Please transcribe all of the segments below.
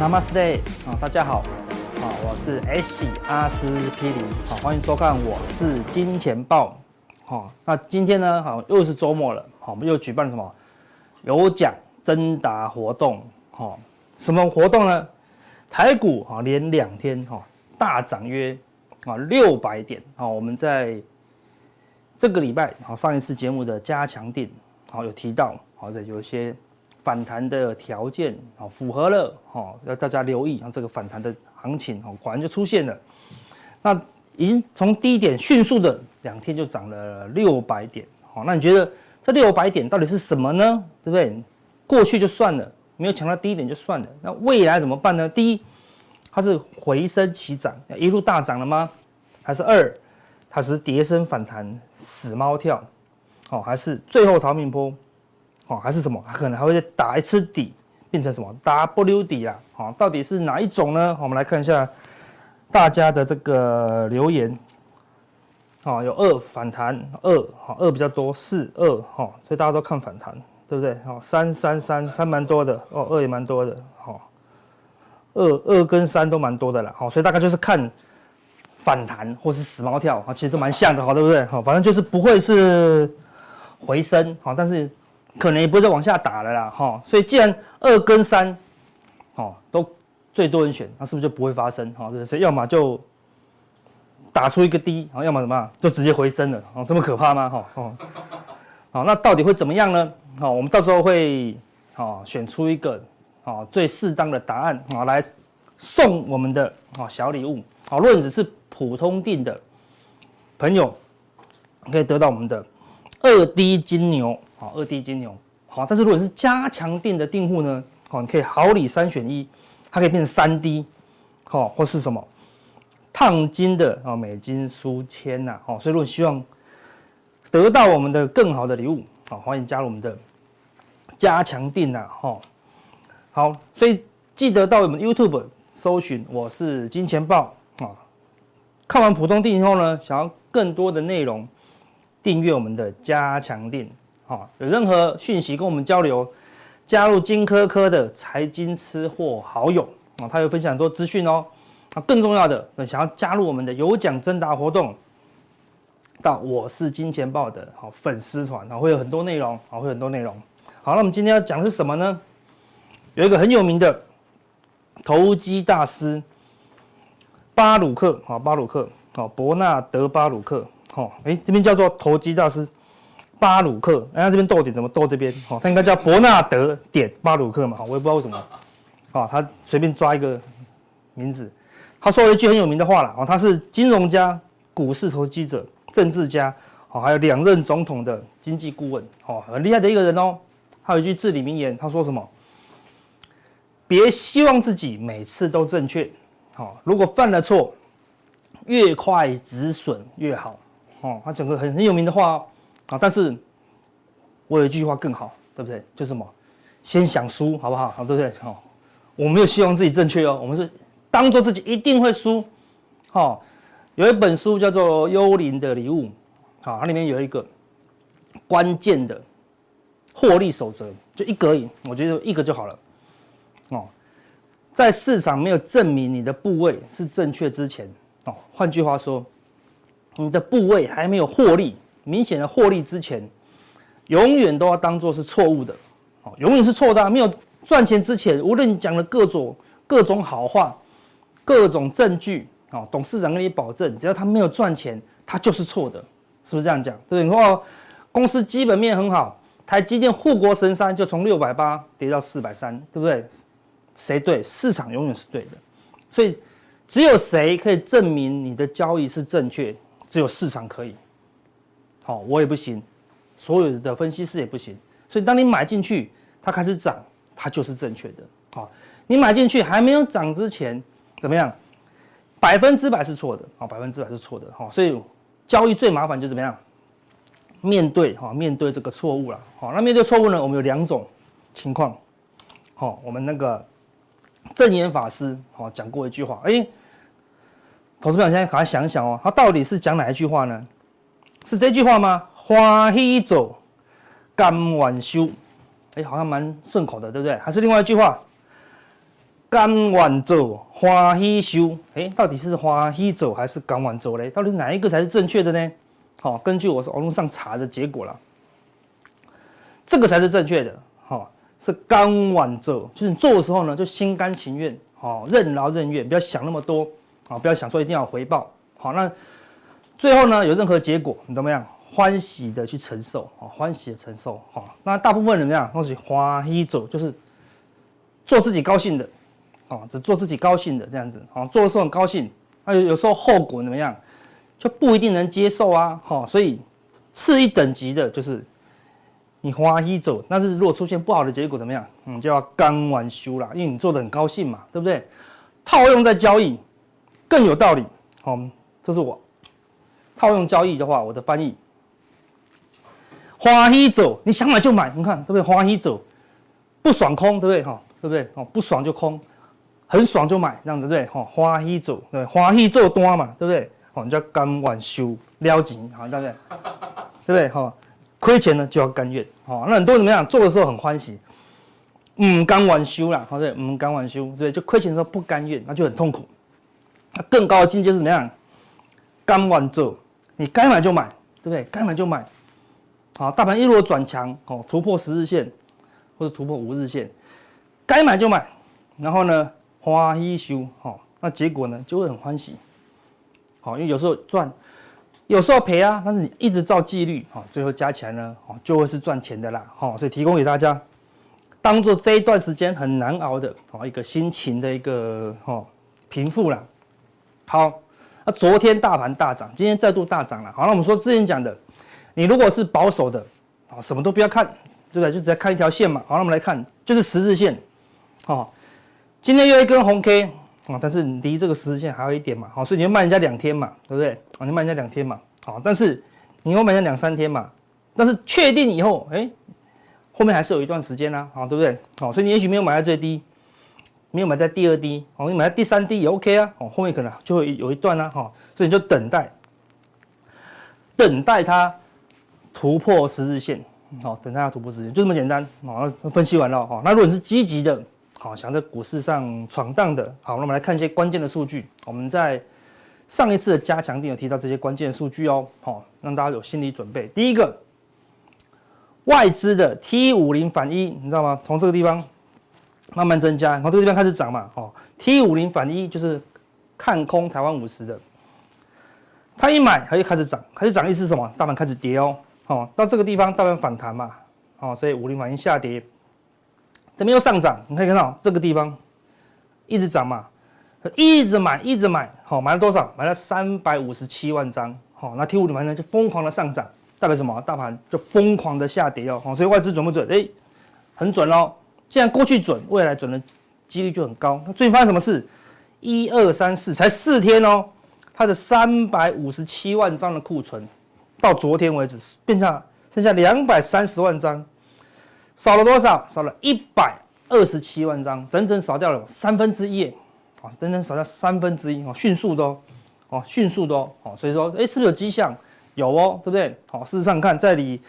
Namaste. 啊，大家好，啊，我是 S 阿司匹林，好，欢迎收看，我是金钱爆，好，那今天呢，好，又是周末了，好，我们又举办了什么有奖征答活动，好，什么活动呢？台股啊，连两天哈大涨约啊六百点，好，我们在这个礼拜好上一次节目的加强点，好有提到，好的有一些。反弹的条件啊，符合了好，要大家留意啊，这个反弹的行情哦，果然就出现了。那已经从低点迅速的两天就涨了六百点，好，那你觉得这六百点到底是什么呢？对不对？过去就算了，没有抢到低点就算了。那未来怎么办呢？第一，它是回升起涨，一路大涨了吗？还是二，它是跌升反弹，死猫跳，好，还是最后逃命波？哦，还是什么？可能还会再打一次底，变成什么 W 底啊？好，到底是哪一种呢？我们来看一下大家的这个留言。哦，有二反弹二，好二比较多，四二，哈，所以大家都看反弹，对不对？好，三三三三蛮多的哦，二也蛮多的，好，二二跟三都蛮多的了，好，所以大概就是看反弹或是死猫跳啊，其实都蛮像的，好，对不对？好，反正就是不会是回升，好，但是。可能也不会再往下打了啦，哈，所以既然二跟三，哦，都最多人选，那是不是就不会发生？哈，所以要么就打出一个低，然后要么怎么样，就直接回升了，哦，这么可怕吗？哈，哦，好，那到底会怎么样呢？好，我们到时候会，哦，选出一个，哦，最适当的答案，啊，来送我们的，哦，小礼物，好，如果你只是普通錠的朋友，可以得到我们的二 D 金牛。好，二 D 金牛，好，但是如果是加强錠的订户呢，好，你可以好礼三选一，它可以变成三 D，好，或是什么烫金的啊美金书签呐，好，所以如果希望得到我们的更好的礼物，好，欢迎加入我们的加强錠呐，哈，好，所以记得到我们 YouTube 搜寻我是金钱豹啊，看完普通錠以后呢，想要更多的内容，订阅我们的加强錠。好，有任何讯息跟我们交流，加入金科科的财经吃货好友啊，他有分享很多资讯哦。啊，更重要的，想要加入我们的有奖征答活动，到我是金钱豹的好粉丝团啊，会有很多内容啊，会有很多内容。好，那我们今天要讲的是什么呢？有一个很有名的投机大师巴鲁克啊，巴鲁克啊，伯纳德巴鲁克。好，哎，这边叫做投机大师。巴鲁克，哎，他这边逗点怎么逗这边？哦，他应该叫伯纳德点巴鲁克嘛？好，我也不知道为什么，哦，他随便抓一个名字。他说了一句很有名的话了，哦，他是金融家、股市投机者、政治家，哦，还有两任总统的经济顾问，哦，很厉害的一个人哦。他有一句至理名言，他说什么？别希望自己每次都正确，好，如果犯了错，越快止损越好。哦，他讲个很很有名的话哦。啊！但是，我有一句话更好，对不对？就是什么？先想输，好不好？好，对不对？好，我没有希望自己正确哦，我们是当做自己一定会输。好，有一本书叫做《幽灵的礼物》，好，它里面有一个关键的获利守则，就一个而已，我觉得一个就好了。哦，在市场没有证明你的部位是正确之前，哦，换句话说，你的部位还没有获利。明显的获利之前，永远都要当做是错误的，哦，永远是错的。没有赚钱之前，无论你讲的各种各种好话、各种证据，哦，董事长跟你保证，只要他没有赚钱，他就是错的，是不是这样讲？对对？你说公司基本面很好，台积电护国神山就从六百八跌到四百三，对不对？谁对？市场永远是对的，所以只有谁可以证明你的交易是正确？只有市场可以。好，我也不行，所有的分析师也不行，所以当你买进去，它开始涨，它就是正确的。好，你买进去还没有涨之前，怎么样？百分之百是错的。好，百分之百是错的。好，所以交易最麻烦就怎么样？面对哈，面对这个错误了，好，那面对错误呢，我们有两种情况，好，我们那个证严法师好讲过一句话，哎，投资朋友现在赶快想一想哦，他到底是讲哪一句话呢？是这句话吗？欢喜做，甘愿修，哎，好像蛮顺口的，对不对？还是另外一句话，甘愿做，欢喜修，哎，到底是欢喜做还是甘愿做嘞？到底是哪一个才是正确的呢？好，根据我是网络上查的结果了，这个才是正确的。好，是甘愿做，就是你做的时候呢，就心甘情愿，好，任劳任怨，不要想那么多，好，不要想说一定要回报。好，那最后呢，有任何结果，你怎么样？欢喜的去承受，好，欢喜的承受。好，那大部分人怎么样？都是欢喜走，就是做自己高兴的，哦，只做自己高兴的这样子，哦，做的时候很高兴，那有有时候后果怎么样？就不一定能接受啊，哈，所以次一等级的就是你欢喜走，但是如果出现不好的结果怎么样？嗯，就要甘愿受啦，因为你做的很高兴嘛，对不对？套用在交易更有道理，好，这是我套用交易的话，我的翻译，欢喜走，你想买就买，你看对不对？欢喜走，不爽空，对不对？哈，对不对？哦，不爽就空，很爽就买，这样子对不对？哈，欢喜走，对，欢喜做单嘛，对不对？哦，你叫甘愿受了钱，好，对不对？对不对？哈，亏钱呢就要甘愿，好，那很多人怎么样？做的时候很欢喜，嗯，甘愿受啦，好对，嗯，甘愿受，对，就亏钱的时候不甘愿，那就很痛苦。那更高的境界是怎么样？甘愿做，你该买就买，对不对？该买就买，好，大盘一路转强，哦，突破十日线或者突破五日线，该买就买，然后呢，欢喜受，好，那结果呢就会很欢喜。好，因为有时候赚，有时候赔啊，但是你一直照纪律，好，最后加起来呢，哦，就会是赚钱的啦，好，所以提供给大家，当做这一段时间很难熬的，哦，一个心情的一个哦平复啦。好，那昨天大盘大涨，今天再度大涨了，好，那我们说之前讲的，你如果是保守的，啊，什么都不要看，对不对？就只要看一条线嘛，好，那我们来看，就是十日线，哦，今天又一根红 K。啊，但是离这个十日线还有一点嘛，好，所以你要慢人家两天嘛，对不对？啊，你慢人家两天嘛，好，但是你又慢人家两三天嘛，但是确定以后，哎，后面还是有一段时间啦，好，对不对？好，所以你也许没有买在最低，没有买在第二低，哦，你买在第三低也 OK 啊，哦，后面可能就会有一段啦，哈，所以你就等待，等待它突破十日线，好，等待它突破十日线，就这么简单，好，分析完了，哈，那如果你是积极的。好，想在股市上闯荡的，好，那我们来看一些关键的数据。我们在上一次的加强錠有提到这些关键数据哦，好，让大家有心理准备。第一个，外资的 T 五零反一，你知道吗？从这个地方慢慢增加，然后这个地方开始涨嘛，哦，T 五零反一就是看空台湾五十的，它一买它就开始涨，开始涨意思是什么？大盘开始跌哦，好，到这个地方大盘反弹嘛，好，所以五零反一下跌。这边又上涨，你可以看到这个地方一直涨嘛，一直买，一直买，好，买了多少？买了三百五十七万张，好，那 T 五零反正就疯狂的上涨，代表什么？大盘就疯狂的下跌哦，所以外资准不准？哎，很准喽。既然过去准，未来准的几率就很高。那最近发生什么事？一二三四，才四天哦，它的三百五十七万张的库存，到昨天为止变成剩下两百三十万张。少了多少？少了一百二十七万张，整整少掉了三分之一，啊，整整少掉三分之一，哦，迅速的哦，哦，迅速的哦，所以说，哎，是不是有迹象？有哦，对不对？好，事实上看，在你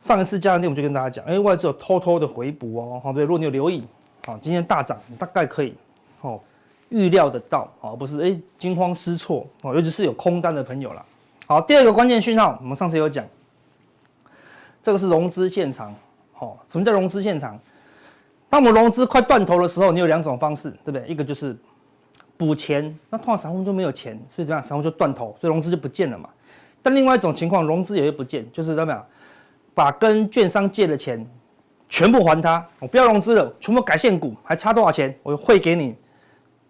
上一次加强錠，我就跟大家讲，哎，外资有偷偷的回补哦，好，对，如果你有留意，好，今天大涨，你大概可以，哦，预料得到，好，不是，哎，惊慌失措，哦，尤其是有空单的朋友了。好，第二个关键讯号，我们上次有讲，这个是融资现场。哦，什么叫融资现场？当我们融资快断头的时候，你有两种方式，对不对？一个就是补钱，那通常散户就没有钱，所以怎样？散户就断头，所以融资就不见了嘛。但另外一种情况，融资也会不见，就是怎么样？把跟券商借的钱全部还他，我不要融资了，全部改现股，还差多少钱？我汇给你，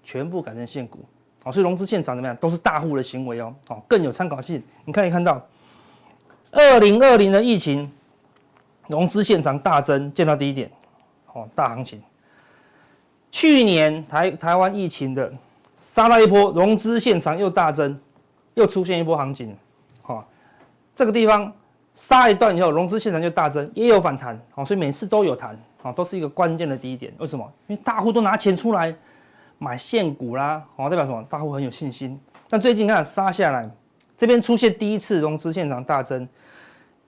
全部改成现股。好，所以融资现场怎么样？都是大户的行为哦。好，更有参考性。你可以看到，二零二零的疫情。融资现场大增，见到第一点，哦，大行情。去年台台湾疫情的杀了一波，融资现场又大增，又出现一波行情，好，这个地方杀一段以后，融资现场就大增，也有反弹，好，所以每次都有弹，好，都是一个关键的低点。为什么？因为大户都拿钱出来买现股啦，好，代表什么？大户很有信心。但最近看杀下来，这边出现第一次融资现场大增，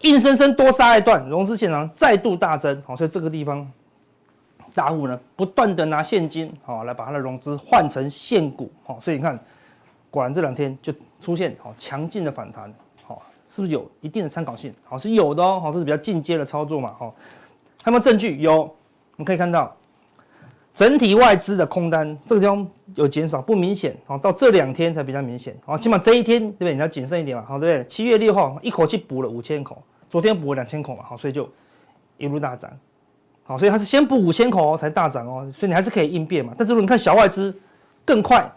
硬生生多杀一段，融资现场再度大增，好，所以这个地方大户呢不断的拿现金，好，来把它的融资换成现股，好，所以你看，果然这两天就出现好强劲的反弹，是不是有一定的参考性？好，是有的哦，好，这是比较进阶的操作嘛，好，还有没有证据？有，我们可以看到。整体外资的空单这个地方有减少，不明显，好，到这两天才比较明显，好，起码这一天对不对？你要谨慎一点嘛，好，对不对？七月六号一口气补了五千口，昨天补了两千口嘛，好，所以就一路大涨，好，所以它是先补五千口才大涨哦，所以你还是可以应变嘛。但是如果你看小外资更快，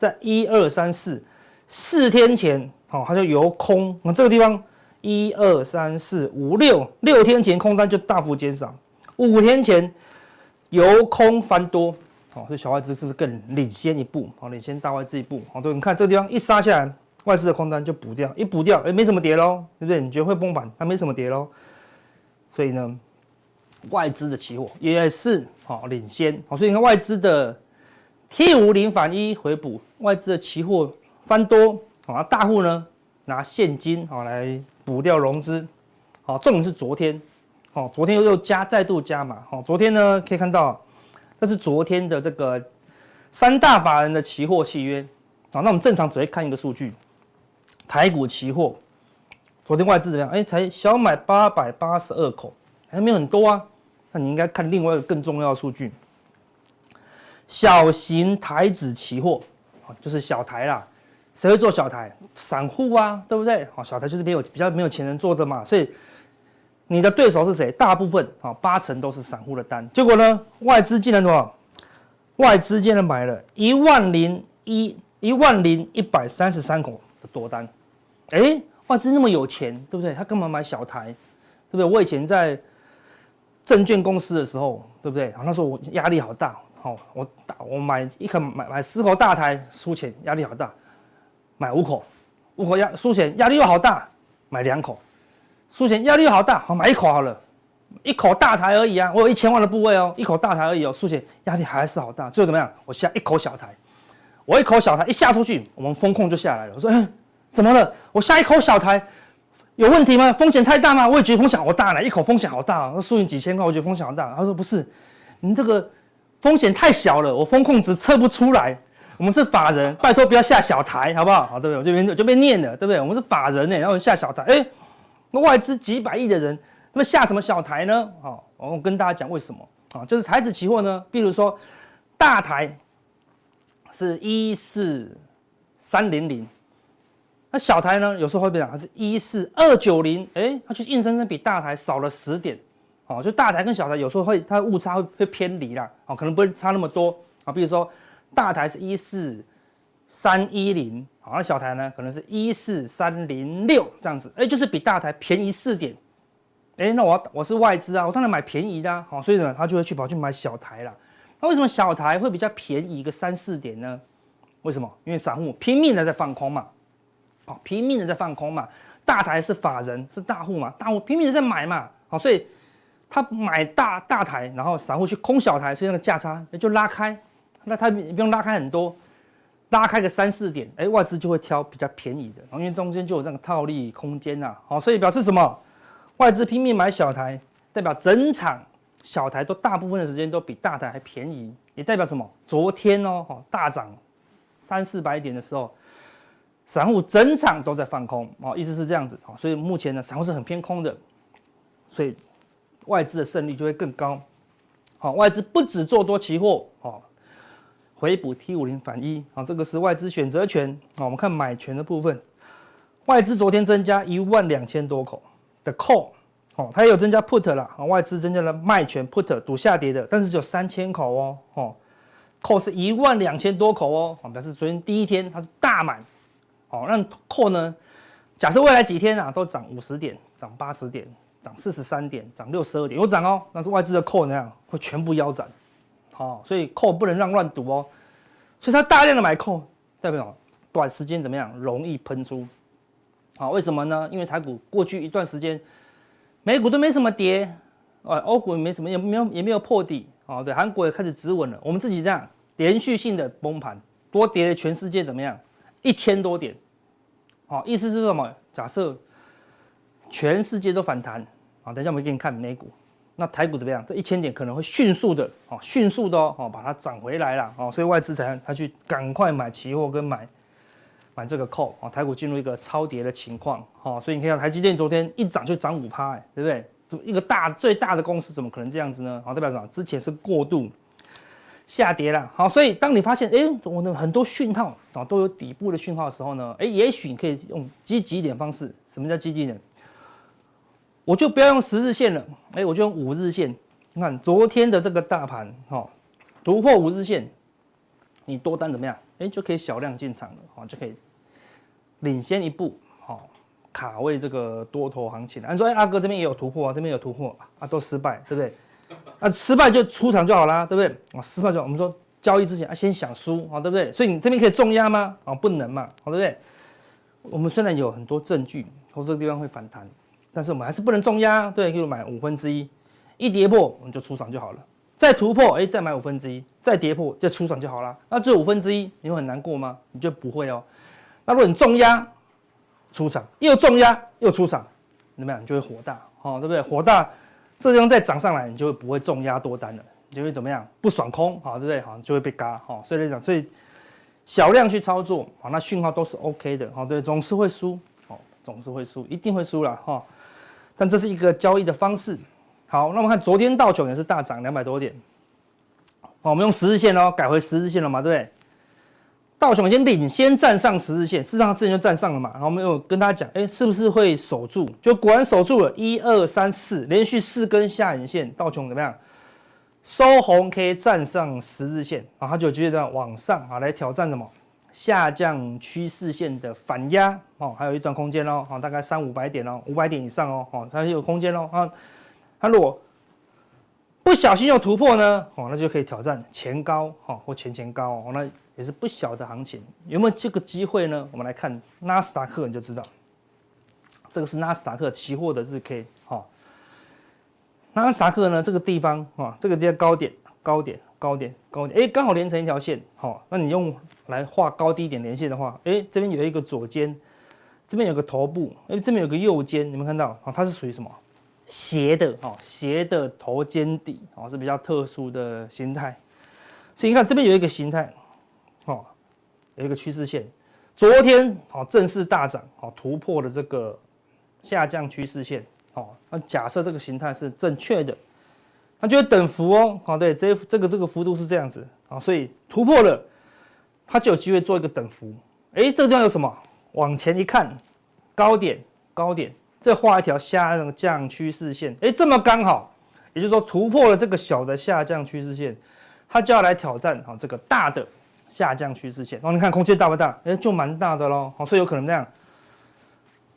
在一二三四四天前，好，它就由空，那这个地方一二三四五六六天前空单就大幅减少，五天前。由空翻多，好，所以小外资是不是更领先一步？好，领先大外资一步。好，对，你看这个地方一杀下来，外资的空单就补掉，一补掉，哎，没什么跌喽，对不对？你觉得会崩盘，它没什么跌喽。所以呢，外资的期货也是好领先。好，所以你看外资的 T 五零反一回补，外资的期货翻多，好，大户呢拿现金好来补掉融资。好，重点是昨天。好，昨天又又加，再度加码。好，昨天呢可以看到，这是昨天的这个三大法人的期货契约。好，那我们正常只会看一个数据，台股期货，昨天外资怎么样？哎，才小买八百八十二口，还没有很多啊。那你应该看另外一个更重要的数据，小型台指期货，就是小台啦。谁会做小台？散户啊，对不对？好，小台就是没有比较没有钱人做的嘛，所以。你的对手是谁？大部分啊，八成都是散户的单。结果呢，外资竟然多少？外资竟然买了一万零一一万零一百三十三口的多单。哎，外资那么有钱，对不对？他干嘛买小台？对不对？我以前在证券公司的时候，对不对？那时候我压力好大。好，我打我买一口买买十口大台，输钱压力好大。买五口，五口压输钱压力又好大，买两口。输钱压力又好大，好买一口好了，一口大台而已啊，我有一千万的部位哦，一口大台而已哦，输钱压力还是好大，最后怎么样？我下一口小台，我一口小台一下出去，我们风控就下来了。我说，嗯，怎么了？我下一口小台有问题吗？风险太大吗？我也觉得风险好大呢，一口风险好大，那输赢几千块，我觉得风险好大。他说不是，你这个风险太小了，我风控值测不出来。我们是法人，拜托不要下小台，好不好？好，对不对？我这边就被念了，对不对？我们是法人呢，然后下小台，哎。那外资几百亿的人，那么下什么小台呢？好，我跟大家讲为什么啊？就是台指期货呢，比如说大台是一四三零零，那小台呢，有时候会变成是一四二九零，哎，它就硬生生比大台少了十点，哦，就大台跟小台有时候会它误差会会偏离啦，哦，可能不会差那么多啊。比如说大台是一四三一零。好，那小台呢，可能是一四三零六这样子，哎、就是比大台便宜四点，哎、那我我是外资啊，我当然买便宜的，啊，好，所以呢，他就会去跑去买小台了。那为什么小台会比较便宜个三四点呢？为什么？因为散户拼命的在放空嘛，好，拼命的在放空嘛，大台是法人是大户嘛，大户拼命的在买嘛，好，所以他买大大台，然后散户去空小台，所以那个价差也就拉开，那他不用拉开很多。拉开个三四点，哎，外资就会挑比较便宜的，因为中间就有那个套利空间呐，好，所以表示什么？外资拼命买小台，代表整场小台都大部分的时间都比大台还便宜，也代表什么？昨天哦，哦大涨三四百点的时候，散户整场都在放空，哦，意思是这样子，哦，所以目前呢，散户是很偏空的，所以外资的胜率就会更高，好，外资不止做多期货，哦。回补 T 五零反一啊，这个是外资选择权啊。我们看买权的部分，外资昨天增加一万两千多口的 call 哦，它也有增加 put 了啊。外资增加了卖权 put 赌下跌的，但是只有三千口哦哦，call 是一万两千多口哦，表示昨天第一天它是大满哦。让 call 呢？假设未来几天啊都涨五十点、涨八十点、涨四十三点、涨六十二点有涨哦，但是外资的 call 那样会全部腰斩。好，所以扣不能让乱赌哦，所以他大量的买 call，代表短时间怎么样？容易喷出，好，为什么呢？因为台股过去一段时间，美股都没什么跌，啊，欧股也没什么，也没有也没有破底，哦，对，韩国也开始止稳了。我们自己这样连续性的崩盘，多跌了全世界怎么样？一千多点，好，意思是什么？假设全世界都反弹，啊，等一下我们给你看美股，那台股怎么样？这一千点可能会迅速的，哦，迅速的哦，把它涨回来了，哦，所以外资才他去赶快买期货跟买。买这个 call 啊，台股进入一个超跌的情况，哦，所以你看台积电昨天一涨就涨五趴，哎，对不对？怎么一个大最大的公司怎么可能这样子呢？好，代表什么？之前是过度下跌了，好，所以当你发现，哎，我的很多讯号啊都有底部的讯号的时候呢，哎，也许你可以用积极一点方式。什么叫积极一点？我就不要用十日线了，哎，我就用五日线。你看昨天的这个大盘，哈，突破五日线。你多单怎么样？哎，就可以小量进场了，好，就可以领先一步，好，卡位这个多头行情。按说，哎，阿哥这边也有突破啊，这边有突破啊，都失败，对不对？啊，失败就出场就好啦，对不对？啊，失败就，我们说交易之前啊，先想输啊，对不对？所以你这边可以重压吗？啊，不能嘛，好，对不对？我们虽然有很多证据，说这个地方会反弹，但是我们还是不能重压，对，就买五分之一，一跌破我们就出场就好了。再突破，哎，再买五分之一，再跌破就出场就好了。那这五分之一，你会很难过吗？你就不会哦。那如果你重压出场，又重压又出场，怎么样？你就会火大，哦，对不对？火大，这地方再涨上来，你就会不会重压多单了，你就会怎么样？不爽空，好，对不对？好，就会被嘎，好，所以来讲，所以小量去操作，好，那讯号都是 OK 的，好，对，总是会输，好，总是会输，一定会输了，哈。但这是一个交易的方式。好，那我们看昨天道琼也是大涨两百多点。好，我们用十日线哦，改回十日线了嘛，对不对？道琼已经领先站上十日线，事实上之前就站上了嘛。然后我们有跟大家讲，哎，是不是会守住？就果然守住了，一二三四，连续四根下影线，道琼怎么样？收红 K 站上十日线，然后它就接着往上啊来挑战什么？下降趋势线的反压哦，还有一段空间哦，好，大概三五百点哦，五百点以上哦，好，它有空间哦，啊。它如果不小心又突破呢？哦，那就可以挑战前高哈，或前前高哦，那也是不小的行情。有没有这个机会呢？我们来看纳斯达克，你就知道。这个是纳斯达克期货的日 K 哈。纳斯达克呢，这个地方啊，这个地方高点、高点、高点、高点，哎，刚好连成一条线。好，那你用来画高低点连线的话，哎，这边有一个左肩，这边有个头部，哎，这边有个右肩，你们看到啊？它是属于什么？斜的哦，斜的头肩底哦，是比较特殊的形态，所以你看这边有一个形态，哦，有一个趋势线，昨天哦正式大涨哦，突破了这个下降趋势线哦，那假设这个形态是正确的，那就会等幅哦，好对，这这个这个幅度是这样子啊，所以突破了，它就有机会做一个等幅，哎，这个地方有什么？往前一看，高点高点。再画一条下降趋势线，哎，这么刚好，也就是说突破了这个小的下降趋势线，它就要来挑战啊这个大的下降趋势线。哦，你看空间大不大？哎，就蛮大的喽。好，所以有可能这样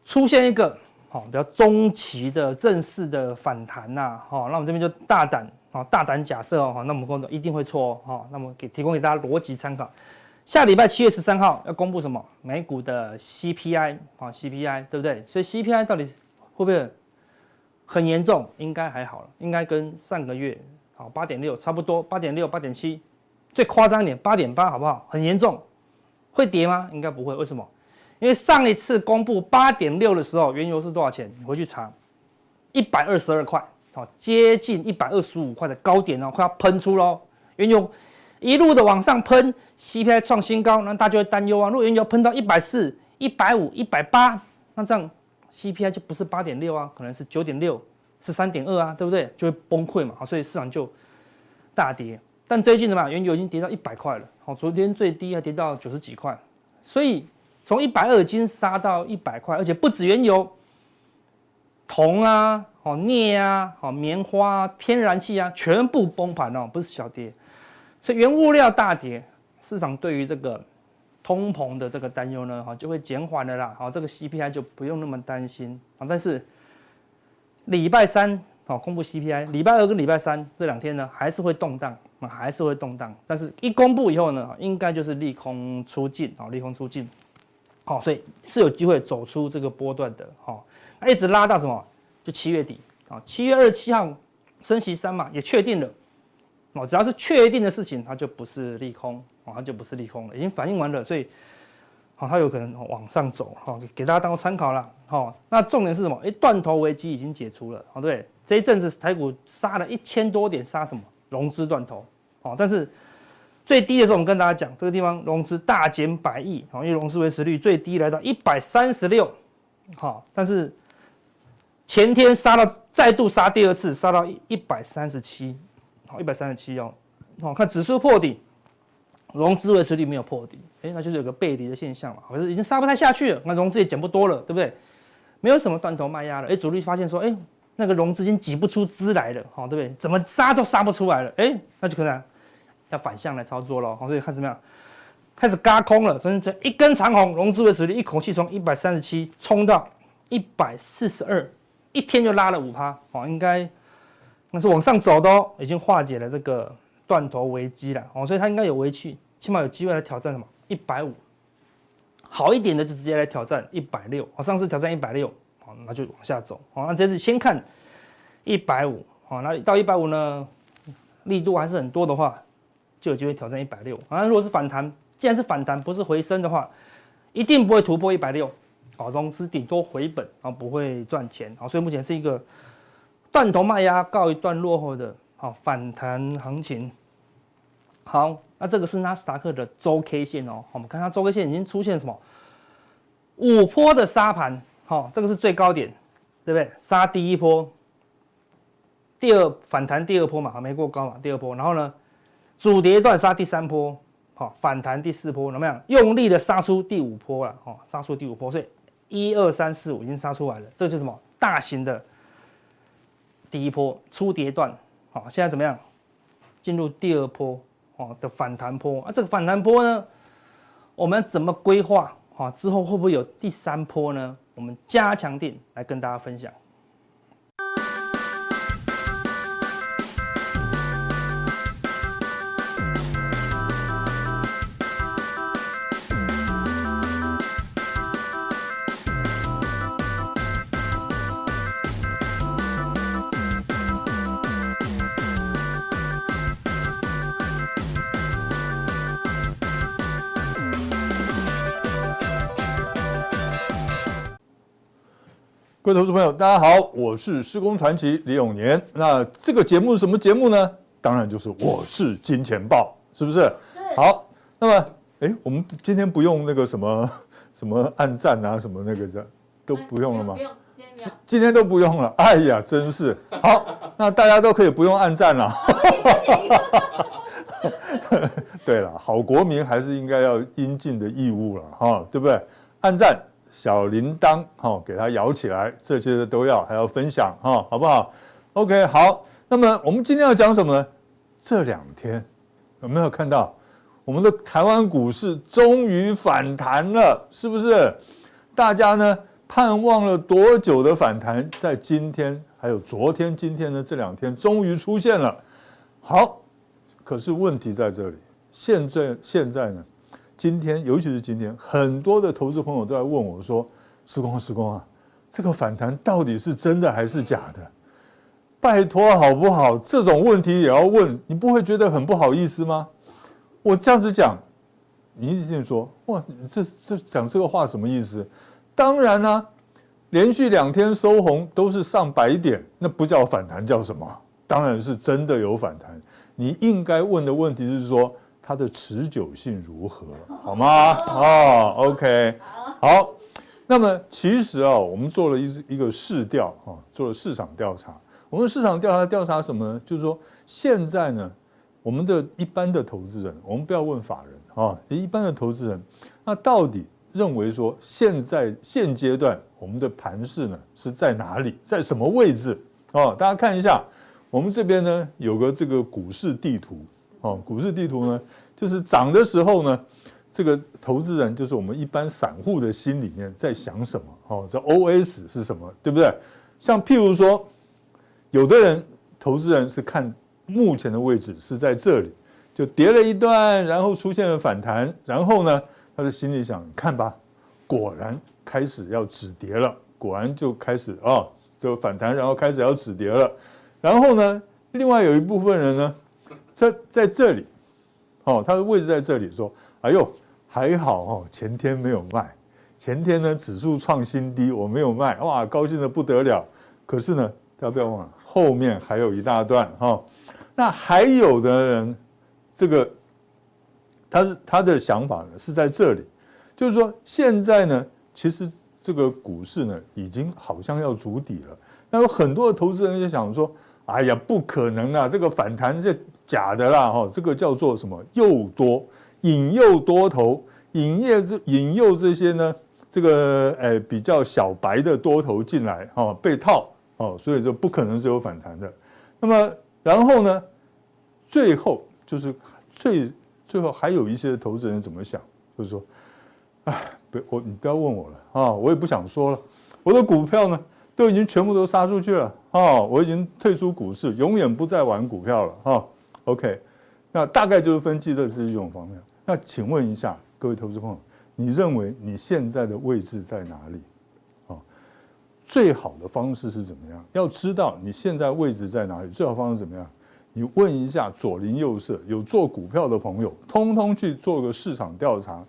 出现一个好比较中期的正式的反弹呐。好，那我们这边就大胆啊大胆假设哦，那我们工作一定会错哦。好，那么给提供给大家逻辑参考。下礼拜七月十三号要公布什么？美股的 CPI 啊，CPI 对不对？所以 CPI 到底会不会很严重？应该还好了，应该跟上个月好八点六差不多，八点六、八点七，最夸张一点八点八，好不好？很严重，会跌吗？应该不会。为什么？因为上一次公布八点六的时候，原油是多少钱？你回去查，一百二十二块，好，接近一百二十五块的高点哦，快要喷出喽，原油。一路的往上喷，CPI 创新高，那大家会担忧啊。如果原油喷到一百四、一百五、一百八，那这样 CPI 就不是八点六啊，可能是九点六、是三点二啊，对不对？就会崩溃嘛。好，所以市场就大跌。但最近的嘛，原油已经跌到一百块了。好，昨天最低还跌到九十几块，所以从一百二已经杀到一百块，而且不止原油，铜啊、好镍啊、好棉花啊、天然气啊，全部崩盘哦，不是小跌。所以原物料大跌，市场对于这个通膨的这个担忧呢，哈，就会减缓了啦，好，这个 CPI 就不用那么担心啊。但是礼拜三好公布 CPI，礼拜二跟礼拜三这两天呢，还是会动荡啊，还是会动荡。但是一公布以后呢，应该就是利空出尽啊，利空出尽。好，所以是有机会走出这个波段的，好，那一直拉到什么？就七月底，啊，七月二十七号升息三嘛也确定了，哦，只要是确定的事情，它就不是利空，哦，它就不是利空了，已经反应完了，所以，好，它有可能往上走，好，给大家当做参考了，好，那重点是什么？哎，断头危机已经解除了，好，对，这一阵子台股杀了一千多点，杀什么？融资断头，好，但是。最低的时候，我们跟大家讲，这个地方融资大减百亿，好，因为融资维持率最低来到一百三十六，好，但是前天杀到再度杀第二次，杀到一百三十七，好，一百三十七哦，好，看指数破底，融资维持率没有破底，哎，那就是有个背离的现象嘛，可是已经杀不太下去了，那融资也减不多了，对不对？没有什么断头卖压了，哎，主力发现说，哎，那个融资已经挤不出资来了，好，对不对？怎么杀都杀不出来了，哎，那就可能。要反向来操作了，所以看怎么样，开始轧空了，所以这一根长红，融资维持率一口气从一百三十七冲到一百四十二，一天就拉了五趴，哦，应该那是往上走的哦，已经化解了这个断头危机了，哦，所以它应该有回去，起码有机会来挑战什么一百五，好一点的就直接来挑战一百六，哦，上次挑战一百六，哦，那就往下走，哦，那这次先看一百五，哦，那到一百五呢，力度还是很多的话。就有机会挑战一百六啊！如果是反弹，既然是反弹，不是回升的话，一定不会突破一百六。好，融资顶多回本，啊，不会赚钱。好，所以目前是一个断头卖压告一段落后的好反弹行情。好，那这个是纳斯达克的周 K 线哦。我们看它周 K 线已经出现什么五波的杀盘。好，这个是最高点，对不对？杀第一波，第二反弹第二波嘛，还没过高嘛，第二波，然后呢？主跌段杀第三波，好，反弹第四波，怎么样？用力的杀出第五波了，哦，杀出第五波，所以一二三四五已经杀出来了，这就是什么？大型的第一波初跌段，好，现在怎么样？进入第二波，哦的反弹波啊，这个反弹波呢，我们怎么规划？好，之后会不会有第三波呢？我们加强定来跟大家分享。各位投资朋友，大家好，我是施工传奇李永年。那这个节目是什么节目呢？当然就是我是金钱豹，是不是？好，那么，哎，我们今天不用那个什么 什么暗赞啊，什么那个的都不用了吗？今今天都不用了。哎呀，真是好，那大家都可以不用暗赞了。对了，好国民还是应该要应尽的义务了，哈，对不对？暗赞。小铃铛，哈，给它摇起来，这些的都要，还要分享，哈，好不好？OK，好。那么我们今天要讲什么呢？这两天有没有看到我们的台湾股市终于反弹了？是不是？大家呢盼望了多久的反弹，在今天还有昨天、今天的这两天终于出现了。好，可是问题在这里，现在现在呢？今天，尤其是今天，很多的投资朋友都在问我说：“施工，施工啊，这个反弹到底是真的还是假的？拜托好不好？这种问题也要问，你不会觉得很不好意思吗？”我这样子讲，你一定说：“哇，这这讲这个话什么意思？”当然啦、连续两天收红都是上百点，那不叫反弹，叫什么？当然是真的有反弹。你应该问的问题是说。它的持久性如何？好吗？哦，OK，好。那么其实啊，我们做了一一个市调啊，做了市场调查。我们市场调查调查什么呢？就是说，现在呢，我们的一般的投资人，我们不要问法人啊，一般的投资人，那到底认为说，现在现阶段我们的盘势呢是在哪里，在什么位置？哦，大家看一下，我们这边呢有个这个股市地图。哦，股市地图呢，就是涨的时候呢，这个投资人就是我们一般散户的心里面在想什么？哦，这 OS 是什么？对不对？像譬如说，有的人投资人是看目前的位置是在这里，就跌了一段，然后出现了反弹，然后呢，他的心里想，看吧，果然开始要止跌了，果然就开始啊，就反弹，然后开始要止跌了。然后呢，另外有一部分人呢，在在这里，哦，他的位置在这里，说，哎呦，还好哦，前天没有卖，前天呢指数创新低，我没有卖，哇，高兴的不得了。可是呢，大家不要忘了，后面还有一大段哈。那还有的人，这个他他的想法呢是在这里，就是说现在呢，其实这个股市呢已经好像要筑底了。那有很多的投资人就想说，哎呀，不可能啊，这个反弹这假的啦，哈，这个叫做什么诱多，引诱多头，引诱这引诱这些呢，这个诶比较小白的多头进来，哈，被套，哦，所以就不可能是有反弹的。那么。然后呢，最后就是最最后还有一些投资人怎么想，就是说，哎，不，我你不要问我了啊，我也不想说了，我的股票呢都已经全部都杀出去了啊，我已经退出股市，永远不再玩股票了啊。OK，那大概就是分析的这一种方面。那请问一下各位投资朋友，你认为你现在的位置在哪里？啊最好的方式是怎么样？要知道你现在位置在哪里？最好方式怎么样？你问一下左邻右舍有做股票的朋友，通通去做个市场调查。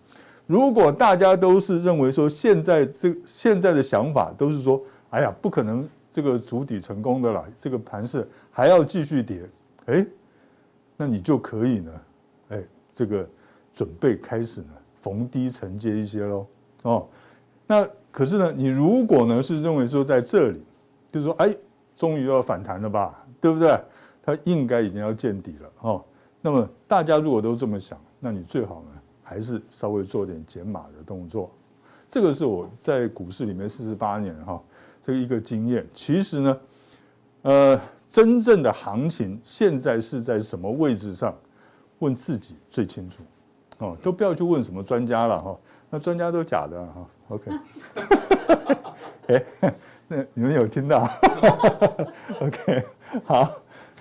如果大家都是认为说现在这现在的想法都是说，哎呀，不可能这个主底成功的了，这个盘势还要继续跌，哎，那你就可以呢，哎，这个准备开始呢逢低承接一些喽，哦，那。可是呢，你如果呢是认为说在这里，就是说，哎，终于要反弹了吧，对不对？它应该已经要见底了哦。那么大家如果都这么想，那你最好呢还是稍微做点减码的动作。这个是我在股市里面四十八年哈，这一个经验。其实呢，呃，真正的行情现在是在什么位置上？问自己最清楚哦，都不要去问什么专家了哈。那专家都假的哈，OK，哎，那你们有听到？OK，好，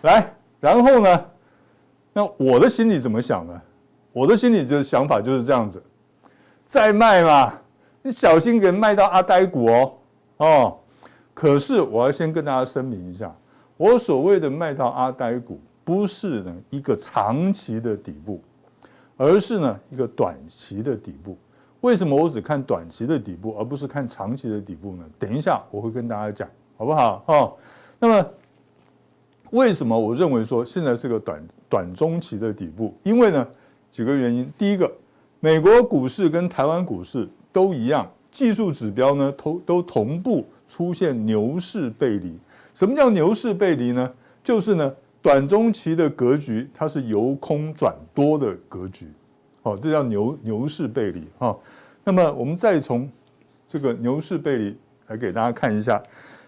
来，然后呢？那我的心里怎么想呢？我的心里的想法就是这样子，再卖嘛，你小心给卖到阿呆股哦，哦。可是我要先跟大家声明一下，我所谓的卖到阿呆股，不是呢一个长期的底部，而是呢一个短期的底部。为什么我只看短期的底部，而不是看长期的底部呢？等一下我会跟大家讲，好不好？哦，那么为什么我认为说现在是个短短中期的底部？因为呢几个原因。第一个，美国股市跟台湾股市都一样，技术指标呢都都同步出现牛市背离。什么叫牛市背离呢？就是呢短中期的格局它是由空转多的格局，哦，这叫牛牛市背离哈。那么我们再从这个牛市背离来给大家看一下，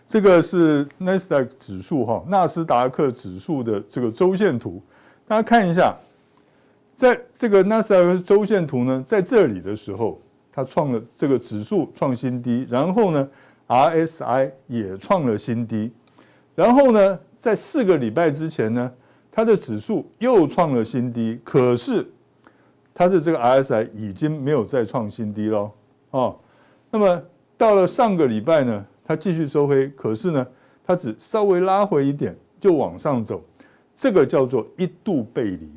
这个是纳斯达克指数哈，纳斯达克指数的这个周线图，大家看一下，在这个纳斯达克周线图呢，在这里的时候，它创了这个指数创新低，然后呢，RSI 也创了新低，然后呢，在四个礼拜之前呢，它的指数又创了新低，可是。它的这个 RSI 已经没有再创新低了哦，那么到了上个礼拜呢，它继续收黑，可是呢，它只稍微拉回一点就往上走，这个叫做一度背离，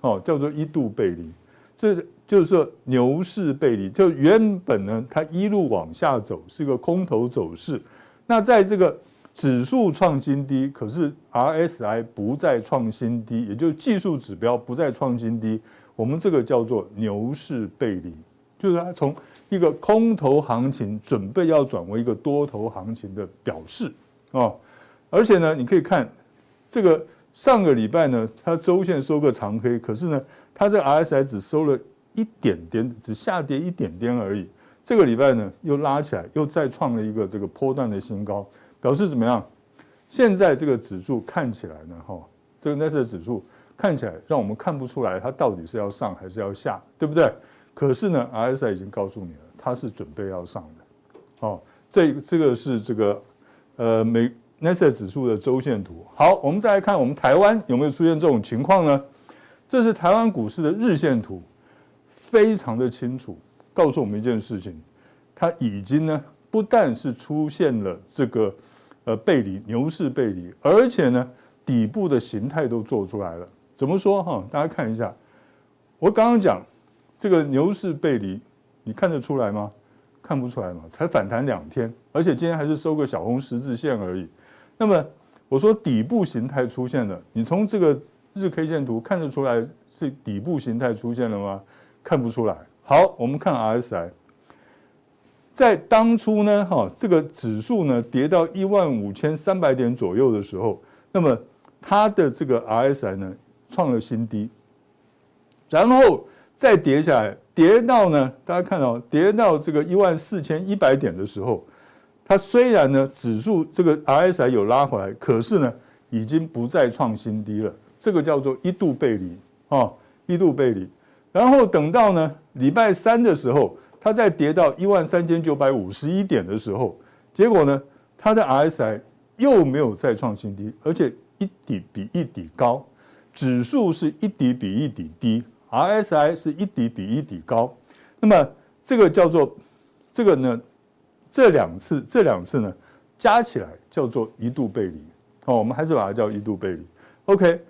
哦，叫做一度背离，这就是说牛市背离，就原本呢它一路往下走是个空头走势，那在这个指数创新低，可是 RSI 不再创新低，也就是技术指标不再创新低。我们这个叫做牛市背离，就是它从一个空头行情准备要转为一个多头行情的表示啊，而且呢，你可以看这个上个礼拜呢，它周线收个长黑，可是呢，它这个 RSI 只收了一点点，只下跌一点点而已。这个礼拜呢，又拉起来，又再创了一个这个波段的新高，表示怎么样？现在这个指数看起来呢，哈，这个纳斯达克指数。看起来让我们看不出来它到底是要上还是要下，对不对？可是呢，RSI 已经告诉你了，它是准备要上的。哦，这这个是这个呃美纳斯达克指数的周线图。好，我们再来看我们台湾有没有出现这种情况呢？这是台湾股市的日线图，非常的清楚，告诉我们一件事情：它已经呢不但是出现了这个呃背离牛市背离，而且呢底部的形态都做出来了。怎么说哈？大家看一下，我刚刚讲这个牛市背离，你看得出来吗？看不出来嘛？才反弹两天，而且今天还是收个小红十字线而已。那么我说底部形态出现了，你从这个日 K 线图看得出来是底部形态出现了吗？看不出来。好，我们看 RSI，在当初呢，哈，这个指数呢跌到一万五千三百点左右的时候，那么它的这个 RSI 呢？创了新低，然后再跌下来，跌到呢，大家看到跌到这个一万四千一百点的时候，它虽然呢指数这个 RSI 有拉回来，可是呢已经不再创新低了，这个叫做一度背离啊，一度背离。然后等到呢礼拜三的时候，它再跌到一万三千九百五十一点的时候，结果呢它的 RSI 又没有再创新低，而且一底比一底高。指数是一底比一底低，RSI 是一底比一底高，那么这个叫做这个呢，这两次这两次呢加起来叫做一度背离，哦，我们还是把它叫一度背离，OK。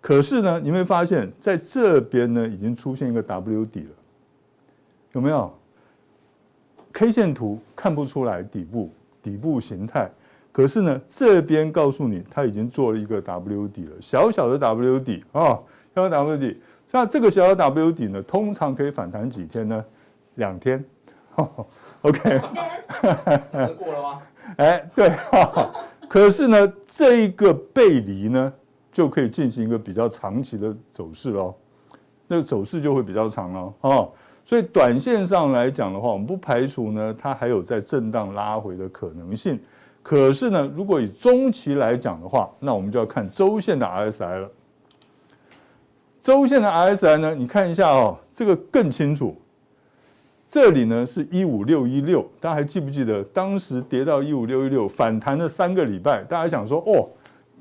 可是呢，你会发现在这边呢已经出现一个 W 底了，有没有？K 线图看不出来底部底部形态。可是呢，这边告诉你，它已经做了一个 W 底了，小小的 W 底啊，小小的 W 底。那这个小小 W 底呢，通常可以反弹几天呢？两天。OK。过了吗？哎，对。可是呢，这一个背离呢，就可以进行一个比较长期的走势喽。那个走势就会比较长了哦。所以短线上来讲的话，我们不排除呢，它还有在震荡拉回的可能性。可是呢，如果以中期来讲的话，那我们就要看周线的 RSI 了。周线的 RSI 呢，你看一下哦，这个更清楚。这里呢是一五六一六，大家还记不记得当时跌到一五六一六，反弹了三个礼拜，大家想说哦，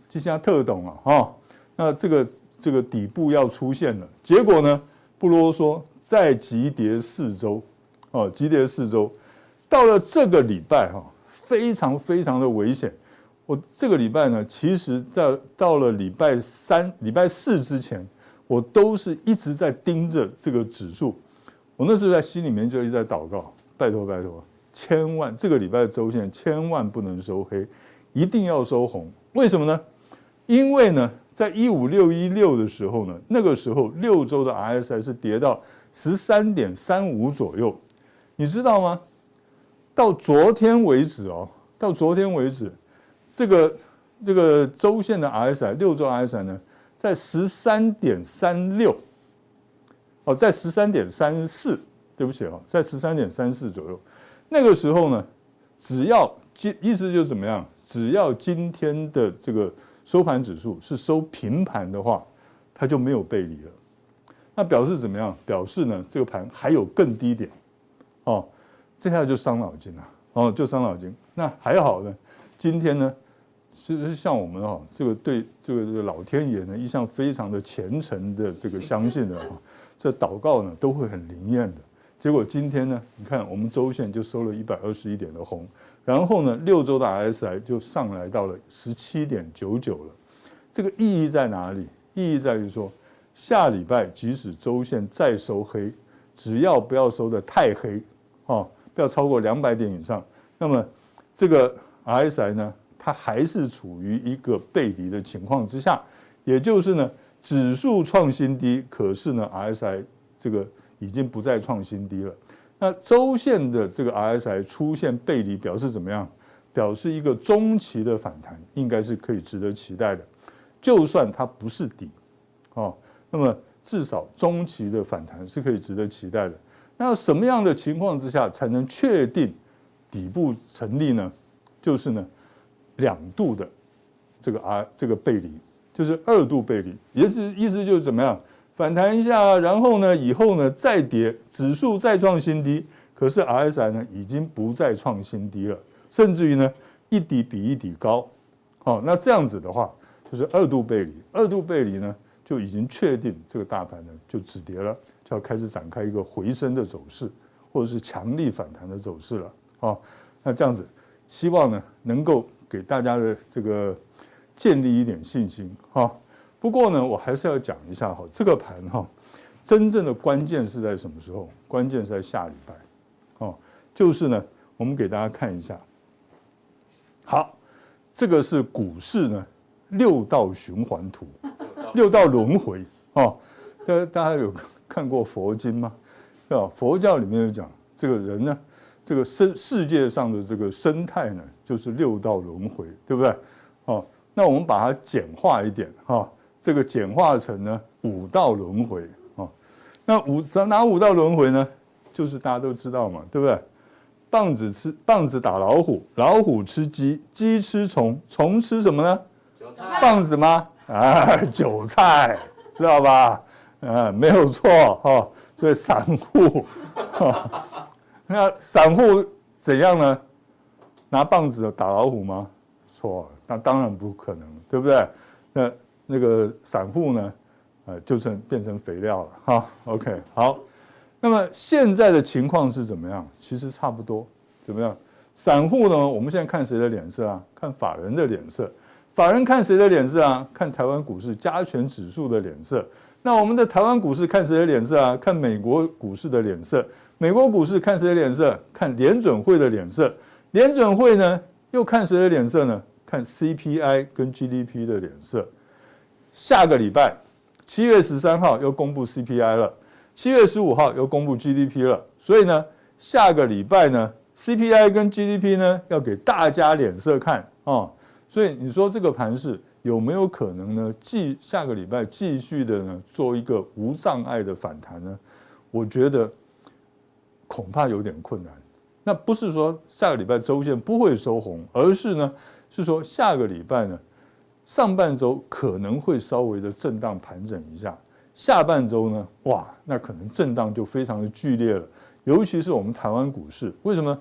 这下特懂啊哈，那这个这个底部要出现了。结果呢，不啰嗦，再急跌四周，哦，急跌四周，到了这个礼拜哈。非常非常的危险。我这个礼拜呢，其实在到了礼拜三、礼拜四之前，我都是一直在盯着这个指数。我那时候在心里面就一直在祷告：拜托拜托，千万这个礼拜的周线千万不能收黑，一定要收红。为什么呢？因为呢，在一五六一六的时候呢，那个时候六周的 RSI 是跌到十三点三五左右，你知道吗？到昨天为止哦，到昨天为止，这个这个周线的 RSI 六周 RSI 呢，在十三点三六，哦，在十三点三四，对不起哦，在十三点三四左右。那个时候呢，只要今意思就是怎么样？只要今天的这个收盘指数是收平盘的话，它就没有背离了。那表示怎么样？表示呢，这个盘还有更低点，哦。这下就伤脑筋了，哦，就伤脑筋。那还好呢，今天呢，其实像我们哦，这个对这个这个老天爷呢，一向非常的虔诚的这个相信的哈，这祷告呢都会很灵验的。结果今天呢，你看我们周线就收了一百二十一点的红，然后呢，六周的 RSI 就上来到了十七点九九了。这个意义在哪里？意义在于说，下礼拜即使周线再收黑，只要不要收的太黑，哦。不要超过两百点以上，那么这个 RSI 呢，它还是处于一个背离的情况之下，也就是呢，指数创新低，可是呢，RSI 这个已经不再创新低了。那周线的这个 RSI 出现背离，表示怎么样？表示一个中期的反弹应该是可以值得期待的，就算它不是底，哦，那么至少中期的反弹是可以值得期待的。那什么样的情况之下才能确定底部成立呢？就是呢，两度的这个 R 这个背离，就是二度背离，也是意思就是怎么样？反弹一下，然后呢以后呢再跌，指数再创新低，可是 RSI 呢已经不再创新低了，甚至于呢一底比一底高，哦，那这样子的话就是二度背离，二度背离呢就已经确定这个大盘呢就止跌了。就要开始展开一个回升的走势，或者是强力反弹的走势了。啊，那这样子，希望呢能够给大家的这个建立一点信心。哈，不过呢，我还是要讲一下哈，这个盘哈，真正的关键是在什么时候？关键是在下礼拜。哦，就是呢，我们给大家看一下。好，这个是股市呢六道循环图，六道轮回。哦，大家大家有看过佛经吗？对吧？佛教里面有讲，这个人呢，这个生世界上的这个生态呢，就是六道轮回，对不对？哦，那我们把它简化一点哈，这个简化成呢五道轮回哦。那五哪五道轮回呢？就是大家都知道嘛，对不对？棒子吃棒子打老虎，老虎吃鸡，鸡吃虫，虫吃什么呢？棒子吗？啊，韭菜。知道吧？呃，没有错哈。所以散户，那散户怎样呢？拿棒子打老虎吗？错，那当然不可能，对不对？那那个散户呢？呃，就成变成肥料了哈。OK，好。那么现在的情况是怎么样？其实差不多。怎么样？散户呢？我们现在看谁的脸色啊？看法人的脸色。法人看谁的脸色啊？看台湾股市加权指数的脸色。那我们的台湾股市看谁的脸色啊？看美国股市的脸色。美国股市看谁的脸色？看联准会的脸色。联准会呢，又看谁的脸色呢？看 CPI 跟 GDP 的脸色。下个礼拜七月十三号又公布 CPI 了，七月十五号又公布 GDP 了。所以呢，下个礼拜呢，CPI 跟 GDP 呢要给大家脸色看啊。所以你说这个盘势有没有可能呢？继下个礼拜继续的呢做一个无障碍的反弹呢？我觉得恐怕有点困难。那不是说下个礼拜周线不会收红，而是呢是说下个礼拜呢上半周可能会稍微的震荡盘整一下，下半周呢哇那可能震荡就非常的剧烈了，尤其是我们台湾股市，为什么？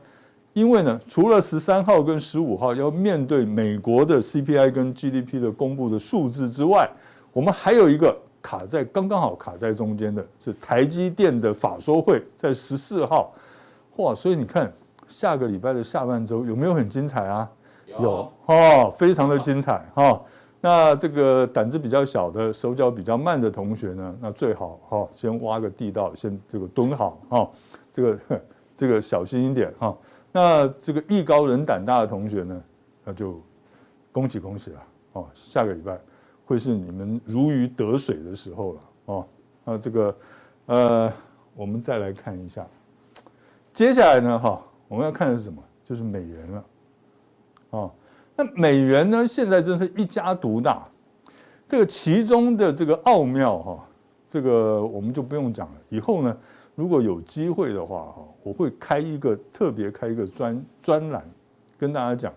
因为呢，除了十三号跟十五号要面对美国的 CPI 跟 GDP 的公布的数字之外，我们还有一个卡在刚刚好卡在中间的是台积电的法说会，在十四号，哇！所以你看下个礼拜的下半周有没有很精彩啊？有哦，非常的精彩哈。那这个胆子比较小的、手脚比较慢的同学呢，那最好哈，先挖个地道，先这个蹲好哈，这个 这个小心一点哈。那这个艺高人胆大的同学呢，那就恭喜恭喜了哦！下个礼拜会是你们如鱼得水的时候了哦。那这个呃，我们再来看一下，接下来呢哈，我们要看的是什么？就是美元了哦。那美元呢，现在真是一家独大，这个其中的这个奥妙哈，这个我们就不用讲了。以后呢，如果有机会的话哈。我会开一个特别开一个专专栏，跟大家讲，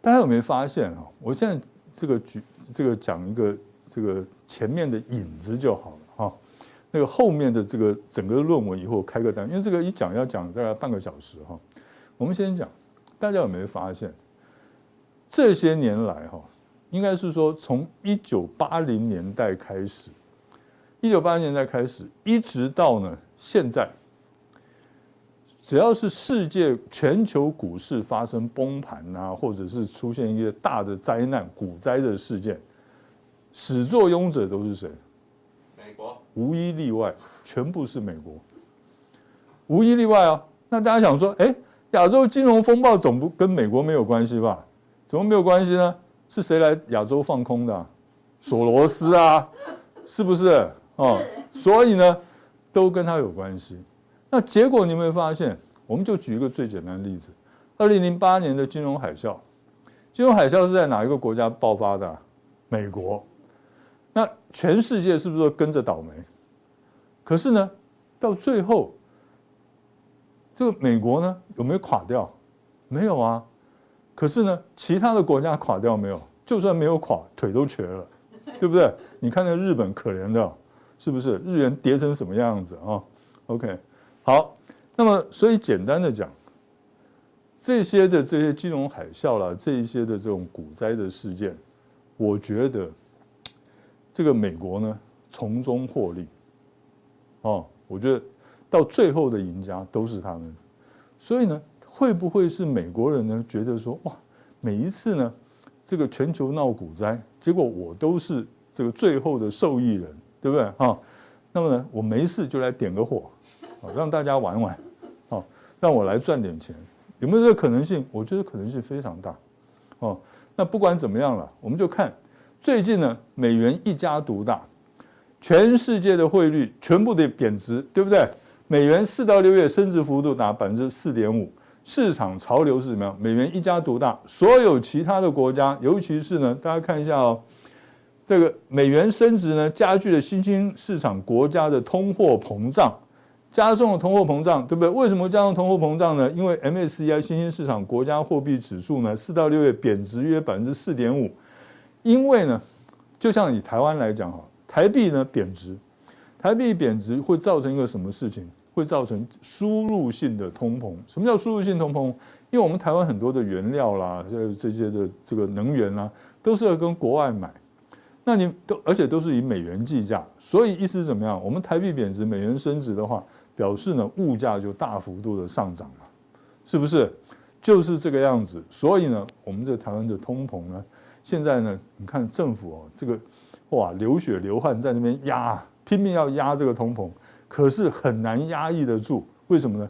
大家有没有发现啊？我现在这个举这个讲一个这个前面的引子就好了哈，那个后面的这个整个论文以后开个单，因为这个一讲要讲大概半个小时哈。我们先讲，大家有没有发现，这些年来哈，应该是说从一九八零年代开始，一九八零年代开始，一直到呢现在。只要是世界全球股市发生崩盘啊，或者是出现一些大的灾难、股灾的事件，始作俑者都是谁？美国，无一例外，全部是美国，无一例外啊。那大家想说，哎，亚洲金融风暴总不跟美国没有关系吧？怎么没有关系呢？是谁来亚洲放空的？索罗斯啊，是不是？哦，所以呢，都跟他有关系。那结果你有没有发现？我们就举一个最简单的例子：二零零八年的金融海啸，金融海啸是在哪一个国家爆发的？美国。那全世界是不是都跟着倒霉？可是呢，到最后，这个美国呢有没有垮掉？没有啊。可是呢，其他的国家垮掉没有？就算没有垮，腿都瘸了，对不对？你看那个日本可怜的，是不是？日元跌成什么样子啊？OK。好，那么所以简单的讲，这些的这些金融海啸啦，这一些的这种股灾的事件，我觉得这个美国呢从中获利，哦，我觉得到最后的赢家都是他们。所以呢，会不会是美国人呢？觉得说哇，每一次呢，这个全球闹股灾，结果我都是这个最后的受益人，对不对？哈，那么呢，我没事就来点个火，啊，让大家玩玩，啊，让我来赚点钱，有没有这个可能性？我觉得可能性非常大，哦，那不管怎么样了，我们就看最近呢，美元一家独大，全世界的汇率全部的贬值，对不对？美元四到六月升值幅度达百分之四点五，市场潮流是怎么样？美元一家独大，所有其他的国家，尤其是呢，大家看一下哦，这个美元升值呢，加剧了新兴市场国家的通货膨胀，加重了通货膨胀，对不对？为什么加重通货膨胀呢？因为 MSCI 新兴市场国家货币指数呢，四到六月贬值约百分之四点五，因为呢，就像以台湾来讲哈，台币呢贬值，台币贬值会造成一个什么事情？会造成输入性的通膨。什么叫输入性通膨？因为我们台湾很多的原料啦，这这些的这个能源啦，都是要跟国外买。那你都而且都是以美元计价，所以意思是怎么样？我们台币贬值，美元升值的话，表示呢物价就大幅度的上涨了，是不是？就是这个样子。所以呢，我们这台湾的通膨呢，现在呢，你看政府哦，这个哇流血流汗在那边压，拼命要压这个通膨。可是很难压抑得住，为什么呢？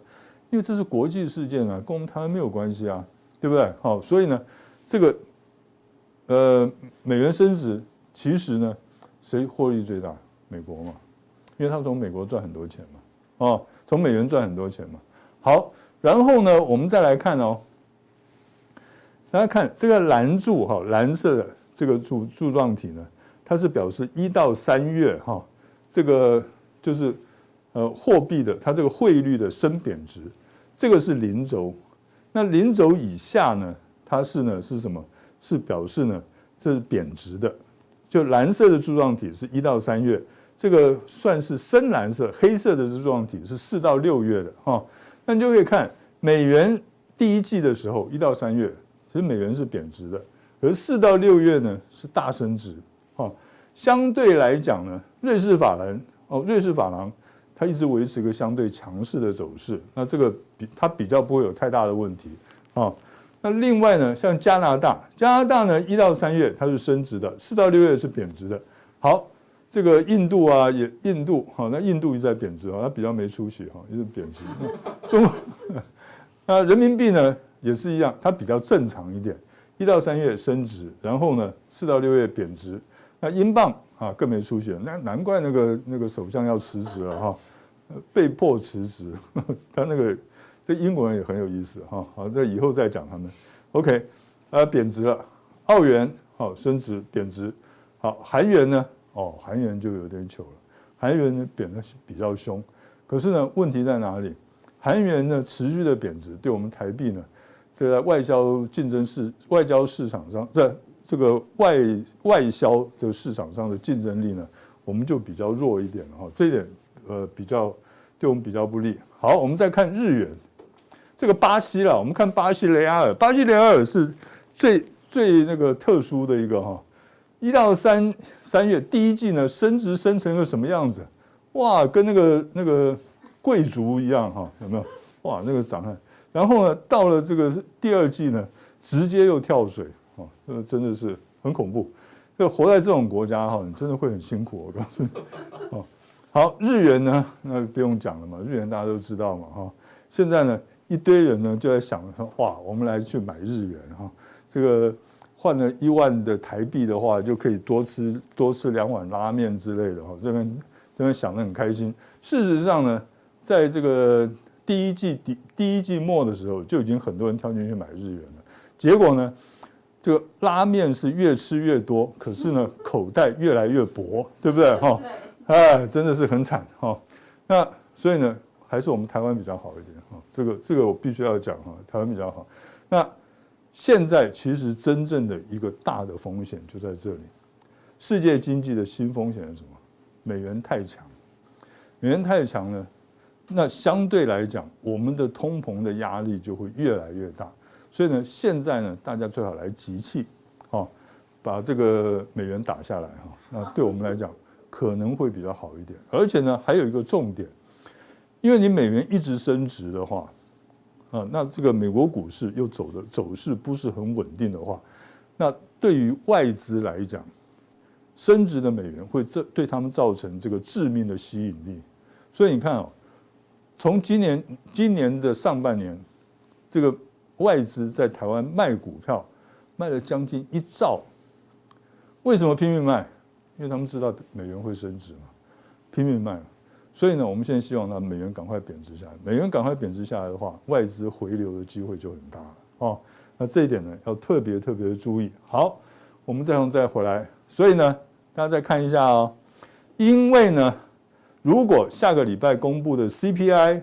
因为这是国际事件啊，跟我们台湾没有关系啊，对不对？好，所以呢，这个呃美元升值，其实呢，谁获利最大？美国嘛，因为他从美国赚很多钱嘛，哦，从美元赚很多钱嘛。好，然后呢，我们再来看哦，大家看这个蓝柱哈，蓝色的这个柱柱状体呢，它是表示一到三月哈，这个就是。呃，货币的它这个汇率的升贬值，这个是零轴。那零轴以下呢，它是呢是什么？是表示呢这是贬值的。就蓝色的柱状体是一到三月，这个算是深蓝色，黑色的柱状体是四到六月的哈。那你就可以看美元第一季的时候，一到三月其实美元是贬值的，而四到六月呢是大升值。哈，相对来讲呢，瑞士法郎哦，瑞士法郎。它一直维持一个相对强势的走势，那这个比它比较不会有太大的问题啊。那另外呢，像加拿大，加拿大呢一到三月它是升值的，四到六月是贬值的。好，这个印度啊也印度好，那印度一直在贬值啊，它比较没出息哈，一直贬值。中国 那人民币呢也是一样，它比较正常一点，一到三月升值，然后呢四到六月贬值。那英镑啊更没出息，那难怪那个那个首相要辞职了哈。被迫辞职，他那个这英国人也很有意思哈。好，这以后再讲他们。OK，呃，贬值了，澳元好升值贬值，好韩元呢？哦，韩元就有点糗了，韩元呢贬的比较凶。可是呢，问题在哪里？韩元呢持续的贬值，对我们台币呢，这在外交竞争市外交市场上，在这个外外销的市场上的竞争力呢，我们就比较弱一点了哈。这一点。呃，比较对我们比较不利。好，我们再看日元，这个巴西了。我们看巴西雷亚尔，巴西雷亚尔是最最那个特殊的一个哈。一到三三月第一季呢，升值升成个什么样子？哇，跟那个那个贵族一样哈，有没有？哇，那个长得。然后呢，到了这个第二季呢，直接又跳水啊，这个真的是很恐怖。这活在这种国家哈，你真的会很辛苦，我告诉你，哦。好，日元呢，那不用讲了嘛，日元大家都知道嘛，哈。现在呢，一堆人呢就在想说，哇，我们来去买日元哈，这个换了一万的台币的话，就可以多吃多吃两碗拉面之类的哈。这边这边想得很开心。事实上呢，在这个第一季第第一季末的时候，就已经很多人跳进去买日元了。结果呢，这个拉面是越吃越多，可是呢，口袋越来越薄，对不对哈？哎，真的是很惨哈。那所以呢，还是我们台湾比较好一点哈。这个这个我必须要讲哈，台湾比较好。那现在其实真正的一个大的风险就在这里，世界经济的新风险是什么？美元太强，美元太强呢，那相对来讲，我们的通膨的压力就会越来越大。所以呢，现在呢，大家最好来集气，哈，把这个美元打下来哈。那对我们来讲。可能会比较好一点，而且呢，还有一个重点，因为你美元一直升值的话，啊，那这个美国股市又走的走势不是很稳定的话，那对于外资来讲，升值的美元会这对他们造成这个致命的吸引力。所以你看哦，从今年今年的上半年，这个外资在台湾卖股票卖了将近一兆。为什么拼命卖？因为他们知道美元会升值嘛，拼命卖。所以呢，我们现在希望呢，美元赶快贬值下来。美元赶快贬值下来的话，外资回流的机会就很大了哦。那这一点呢，要特别特别的注意。好，我们再从再回来。所以呢，大家再看一下哦。因为呢，如果下个礼拜公布的 CPI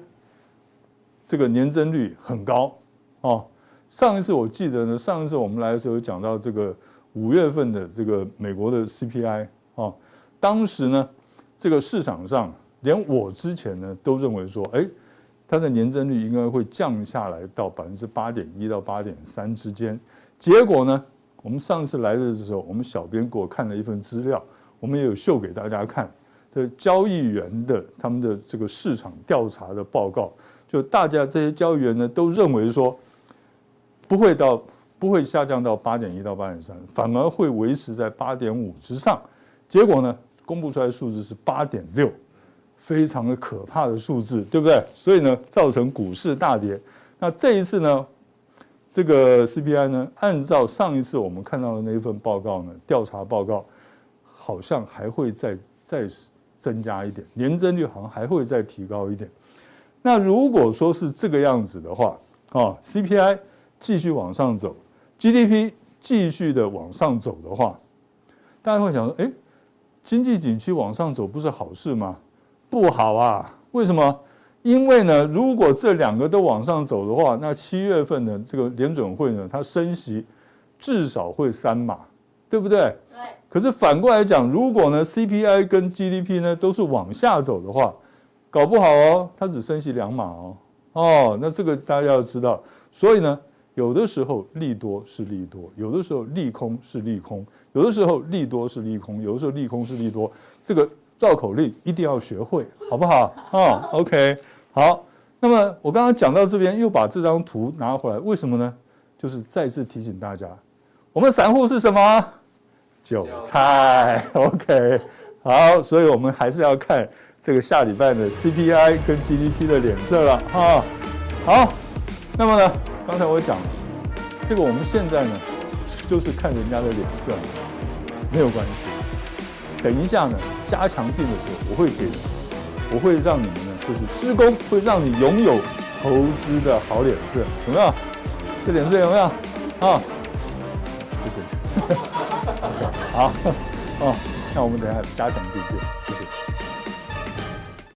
这个年增率很高哦，上一次我记得呢，上一次我们来的时候讲到这个五月份的这个美国的 CPI 哦，当时呢，这个市场上。连我之前呢都认为说，哎，它的年增率应该会降下来到百分之八点一到八点三之间。结果呢，我们上次来的时候，我们小编给我看了一份资料，我们也有秀给大家看，这交易员的他们的这个市场调查的报告，就大家这些交易员呢都认为说，不会到不会下降到八点一到八点三，反而会维持在八点五之上。结果呢，公布出来的数字是八点六。非常的可怕的数字，对不对？所以呢，造成股市大跌。那这一次呢，这个 CPI 呢，按照上一次我们看到的那一份报告呢，调查报告好像还会再再增加一点，年增率好像还会再提高一点。那如果说是这个样子的话，啊，CPI 继续往上走，GDP 继续的往上走的话，大家会想说，哎，经济景气往上走不是好事吗？不好啊？为什么？因为呢，如果这两个都往上走的话，那七月份的这个联准会呢，它升息至少会三码，对不对？对。可是反过来讲，如果呢 CPI 跟 GDP 呢都是往下走的话，搞不好哦，它只升息两码哦。哦，那这个大家要知道。所以呢，有的时候利多是利多，有的时候利空是利空，有的时候利多是利空，有的时候利空是利多。这个。绕口令一定要学会，好不好？啊，OK，好。那么我刚刚讲到这边，又把这张图拿回来，为什么呢？就是再次提醒大家，我们散户是什么？韭菜。OK，好，所以我们还是要看这个下礼拜的 CPI 跟 GDP 的脸色了，哈。好，那么呢，刚才我讲了，这个我们现在呢，就是看人家的脸色，没有关系。等一下呢，加强定的时候，我会给，我会让你们呢，就是施工会让你拥有投资的好脸色，有没有？这脸色有没有？啊，谢谢。好，哦，那我们等下加强定见，谢谢。